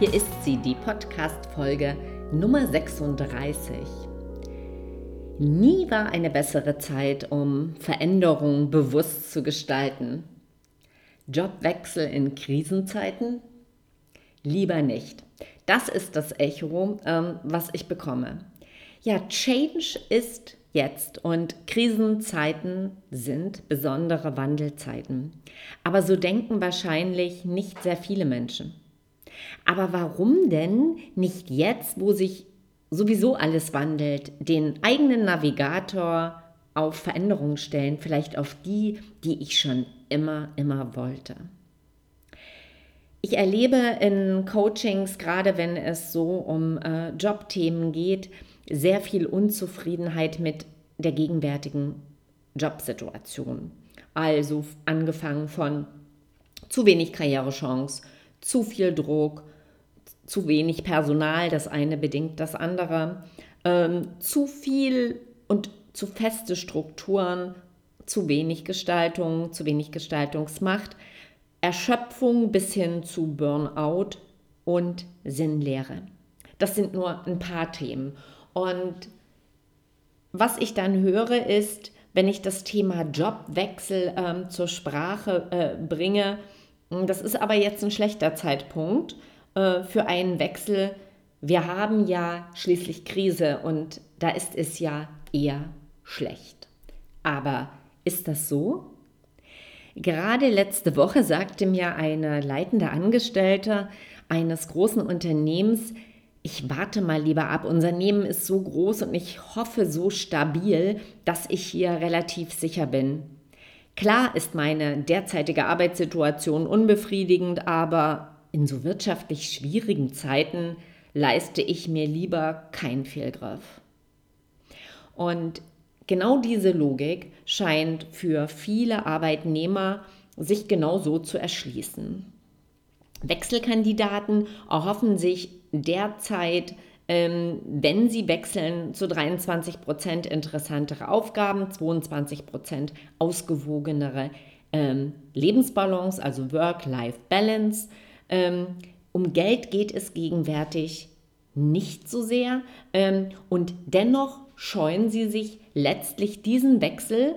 Hier ist sie, die Podcast-Folge Nummer 36. Nie war eine bessere Zeit, um Veränderungen bewusst zu gestalten. Jobwechsel in Krisenzeiten? Lieber nicht. Das ist das Echo, ähm, was ich bekomme. Ja, Change ist jetzt und Krisenzeiten sind besondere Wandelzeiten. Aber so denken wahrscheinlich nicht sehr viele Menschen. Aber warum denn nicht jetzt, wo sich sowieso alles wandelt, den eigenen Navigator auf Veränderungen stellen, vielleicht auf die, die ich schon immer, immer wollte? Ich erlebe in Coachings, gerade wenn es so um äh, Jobthemen geht, sehr viel Unzufriedenheit mit der gegenwärtigen Jobsituation. Also angefangen von zu wenig Karrierechance, zu viel Druck, zu wenig Personal, das eine bedingt das andere, ähm, zu viel und zu feste Strukturen, zu wenig Gestaltung, zu wenig Gestaltungsmacht, Erschöpfung bis hin zu Burnout und Sinnlehre. Das sind nur ein paar Themen. Und was ich dann höre, ist, wenn ich das Thema Jobwechsel ähm, zur Sprache äh, bringe, das ist aber jetzt ein schlechter Zeitpunkt äh, für einen Wechsel. Wir haben ja schließlich Krise und da ist es ja eher schlecht. Aber ist das so? Gerade letzte Woche sagte mir eine leitende Angestellte eines großen Unternehmens, ich warte mal lieber ab. Unser Unternehmen ist so groß und ich hoffe so stabil, dass ich hier relativ sicher bin. Klar ist meine derzeitige Arbeitssituation unbefriedigend, aber in so wirtschaftlich schwierigen Zeiten leiste ich mir lieber keinen Fehlgriff. Und genau diese Logik scheint für viele Arbeitnehmer sich genau so zu erschließen. Wechselkandidaten erhoffen sich derzeit ähm, wenn sie wechseln, zu 23 Prozent interessantere Aufgaben, 22 Prozent ausgewogenere ähm, Lebensbalance, also Work-Life-Balance. Ähm, um Geld geht es gegenwärtig nicht so sehr ähm, und dennoch scheuen sie sich letztlich diesen Wechsel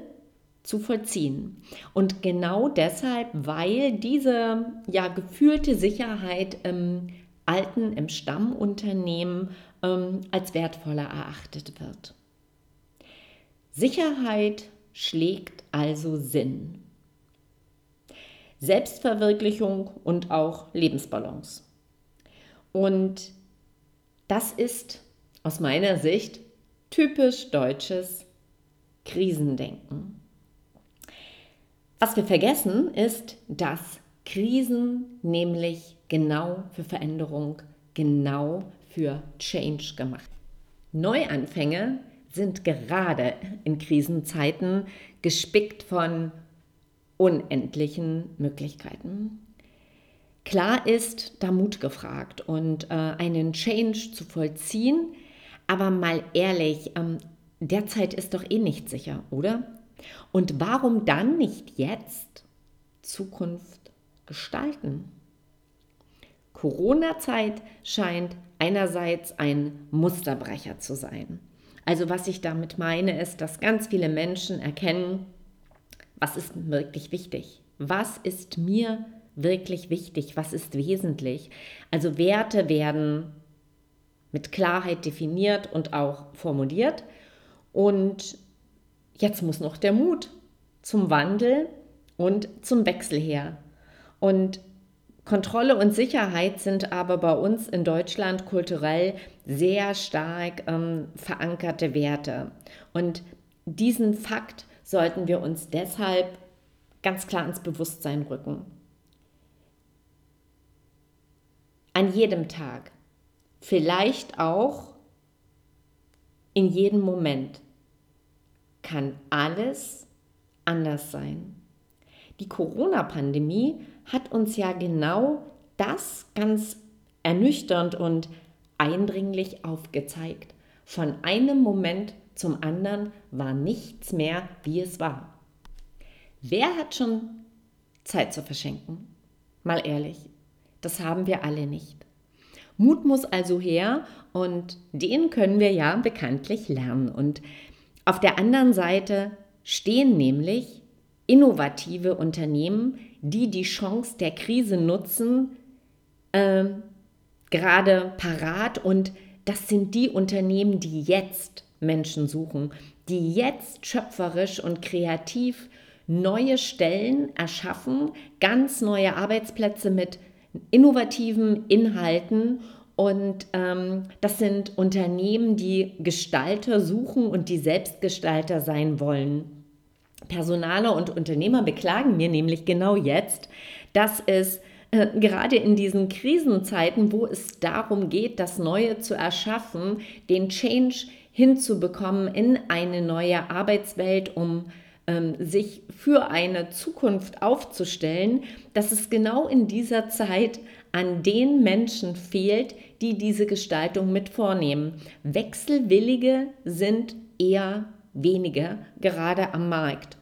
zu vollziehen. Und genau deshalb, weil diese ja gefühlte Sicherheit ähm, Alten im Stammunternehmen ähm, als wertvoller erachtet wird. Sicherheit schlägt also Sinn. Selbstverwirklichung und auch Lebensbalance. Und das ist aus meiner Sicht typisch deutsches Krisendenken. Was wir vergessen ist, dass Krisen nämlich genau für Veränderung, genau für Change gemacht. Neuanfänge sind gerade in Krisenzeiten gespickt von unendlichen Möglichkeiten. Klar ist da Mut gefragt und äh, einen Change zu vollziehen, aber mal ehrlich, ähm, derzeit ist doch eh nicht sicher, oder? Und warum dann nicht jetzt Zukunft gestalten? Corona-Zeit scheint einerseits ein Musterbrecher zu sein. Also was ich damit meine, ist, dass ganz viele Menschen erkennen, was ist wirklich wichtig? Was ist mir wirklich wichtig? Was ist wesentlich? Also Werte werden mit Klarheit definiert und auch formuliert. Und jetzt muss noch der Mut zum Wandel und zum Wechsel her. Und Kontrolle und Sicherheit sind aber bei uns in Deutschland kulturell sehr stark ähm, verankerte Werte. Und diesen Fakt sollten wir uns deshalb ganz klar ins Bewusstsein rücken. an jedem Tag, vielleicht auch in jedem Moment, kann alles anders sein. Die Corona-Pandemie hat uns ja genau das ganz ernüchternd und eindringlich aufgezeigt. Von einem Moment zum anderen war nichts mehr, wie es war. Wer hat schon Zeit zu verschenken? Mal ehrlich, das haben wir alle nicht. Mut muss also her und den können wir ja bekanntlich lernen. Und auf der anderen Seite stehen nämlich innovative Unternehmen, die die Chance der Krise nutzen, äh, gerade parat. Und das sind die Unternehmen, die jetzt Menschen suchen, die jetzt schöpferisch und kreativ neue Stellen erschaffen, ganz neue Arbeitsplätze mit innovativen Inhalten. Und ähm, das sind Unternehmen, die Gestalter suchen und die Selbstgestalter sein wollen. Personaler und Unternehmer beklagen mir nämlich genau jetzt, dass es äh, gerade in diesen Krisenzeiten, wo es darum geht, das Neue zu erschaffen, den Change hinzubekommen in eine neue Arbeitswelt, um ähm, sich für eine Zukunft aufzustellen, dass es genau in dieser Zeit an den Menschen fehlt, die diese Gestaltung mit vornehmen. Wechselwillige sind eher wenige, gerade am Markt.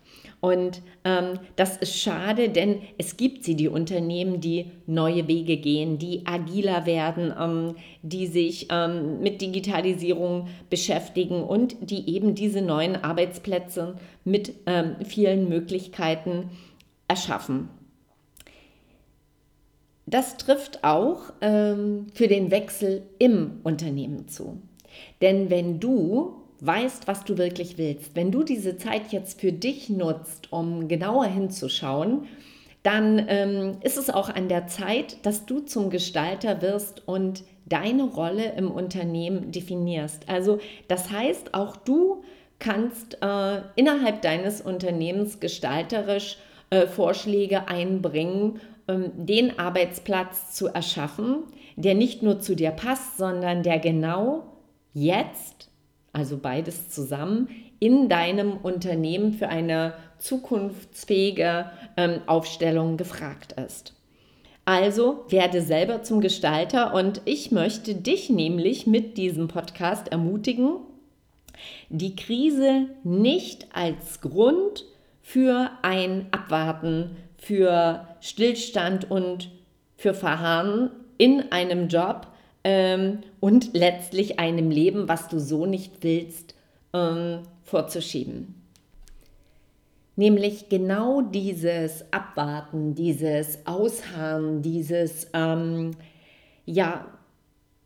Und ähm, das ist schade, denn es gibt sie, die Unternehmen, die neue Wege gehen, die agiler werden, ähm, die sich ähm, mit Digitalisierung beschäftigen und die eben diese neuen Arbeitsplätze mit ähm, vielen Möglichkeiten erschaffen. Das trifft auch ähm, für den Wechsel im Unternehmen zu. Denn wenn du weißt, was du wirklich willst, wenn du diese Zeit jetzt für dich nutzt, um genauer hinzuschauen, dann ähm, ist es auch an der Zeit, dass du zum Gestalter wirst und deine Rolle im Unternehmen definierst. Also das heißt, auch du kannst äh, innerhalb deines Unternehmens gestalterisch äh, Vorschläge einbringen, ähm, den Arbeitsplatz zu erschaffen, der nicht nur zu dir passt, sondern der genau jetzt also beides zusammen, in deinem Unternehmen für eine zukunftsfähige ähm, Aufstellung gefragt ist. Also werde selber zum Gestalter und ich möchte dich nämlich mit diesem Podcast ermutigen, die Krise nicht als Grund für ein Abwarten, für Stillstand und für Verharren in einem Job ähm, und letztlich einem Leben, was du so nicht willst, ähm, vorzuschieben. Nämlich genau dieses Abwarten, dieses Ausharren, dieses ähm, ja,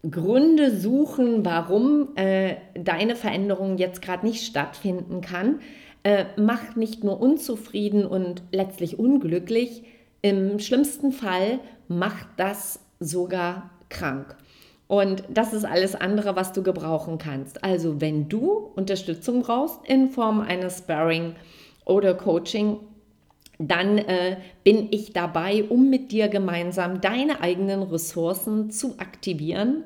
Gründe suchen, warum äh, deine Veränderung jetzt gerade nicht stattfinden kann, äh, macht nicht nur unzufrieden und letztlich unglücklich, im schlimmsten Fall macht das sogar krank. Und das ist alles andere, was du gebrauchen kannst. Also wenn du Unterstützung brauchst in Form eines Sparring oder Coaching, dann äh, bin ich dabei, um mit dir gemeinsam deine eigenen Ressourcen zu aktivieren,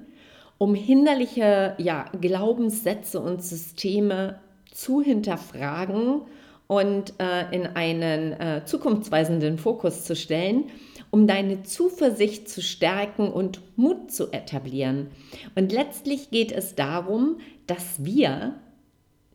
um hinderliche ja, Glaubenssätze und Systeme zu hinterfragen und äh, in einen äh, zukunftsweisenden Fokus zu stellen um deine Zuversicht zu stärken und Mut zu etablieren. Und letztlich geht es darum, dass wir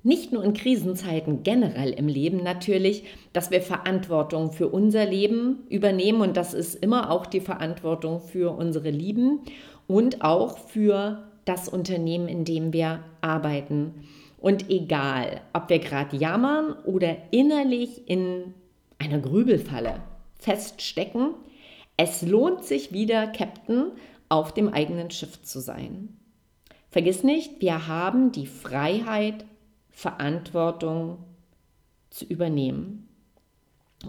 nicht nur in Krisenzeiten generell im Leben natürlich, dass wir Verantwortung für unser Leben übernehmen und das ist immer auch die Verantwortung für unsere Lieben und auch für das Unternehmen, in dem wir arbeiten. Und egal, ob wir gerade jammern oder innerlich in einer Grübelfalle feststecken, es lohnt sich wieder, Captain auf dem eigenen Schiff zu sein. Vergiss nicht, wir haben die Freiheit, Verantwortung zu übernehmen.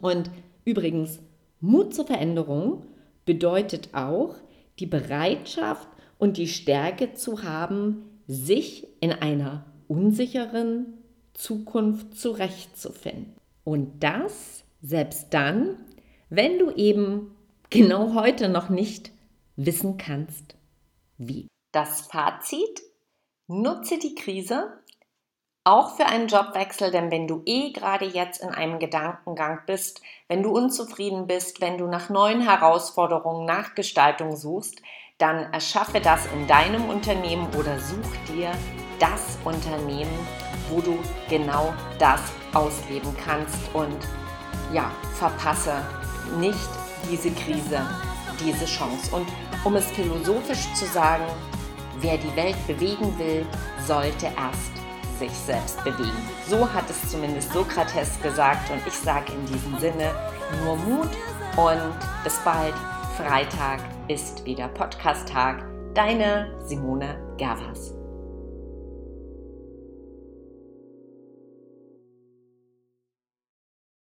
Und übrigens, Mut zur Veränderung bedeutet auch die Bereitschaft und die Stärke zu haben, sich in einer unsicheren Zukunft zurechtzufinden. Und das selbst dann, wenn du eben genau heute noch nicht wissen kannst, wie. Das Fazit, nutze die Krise auch für einen Jobwechsel, denn wenn du eh gerade jetzt in einem Gedankengang bist, wenn du unzufrieden bist, wenn du nach neuen Herausforderungen, nach Gestaltung suchst, dann erschaffe das in deinem Unternehmen oder such dir das Unternehmen, wo du genau das ausleben kannst und ja, verpasse nicht diese Krise, diese Chance. Und um es philosophisch zu sagen, wer die Welt bewegen will, sollte erst sich selbst bewegen. So hat es zumindest Sokrates gesagt und ich sage in diesem Sinne nur Mut und bis bald. Freitag ist wieder Podcast-Tag. Deine Simone Gervas.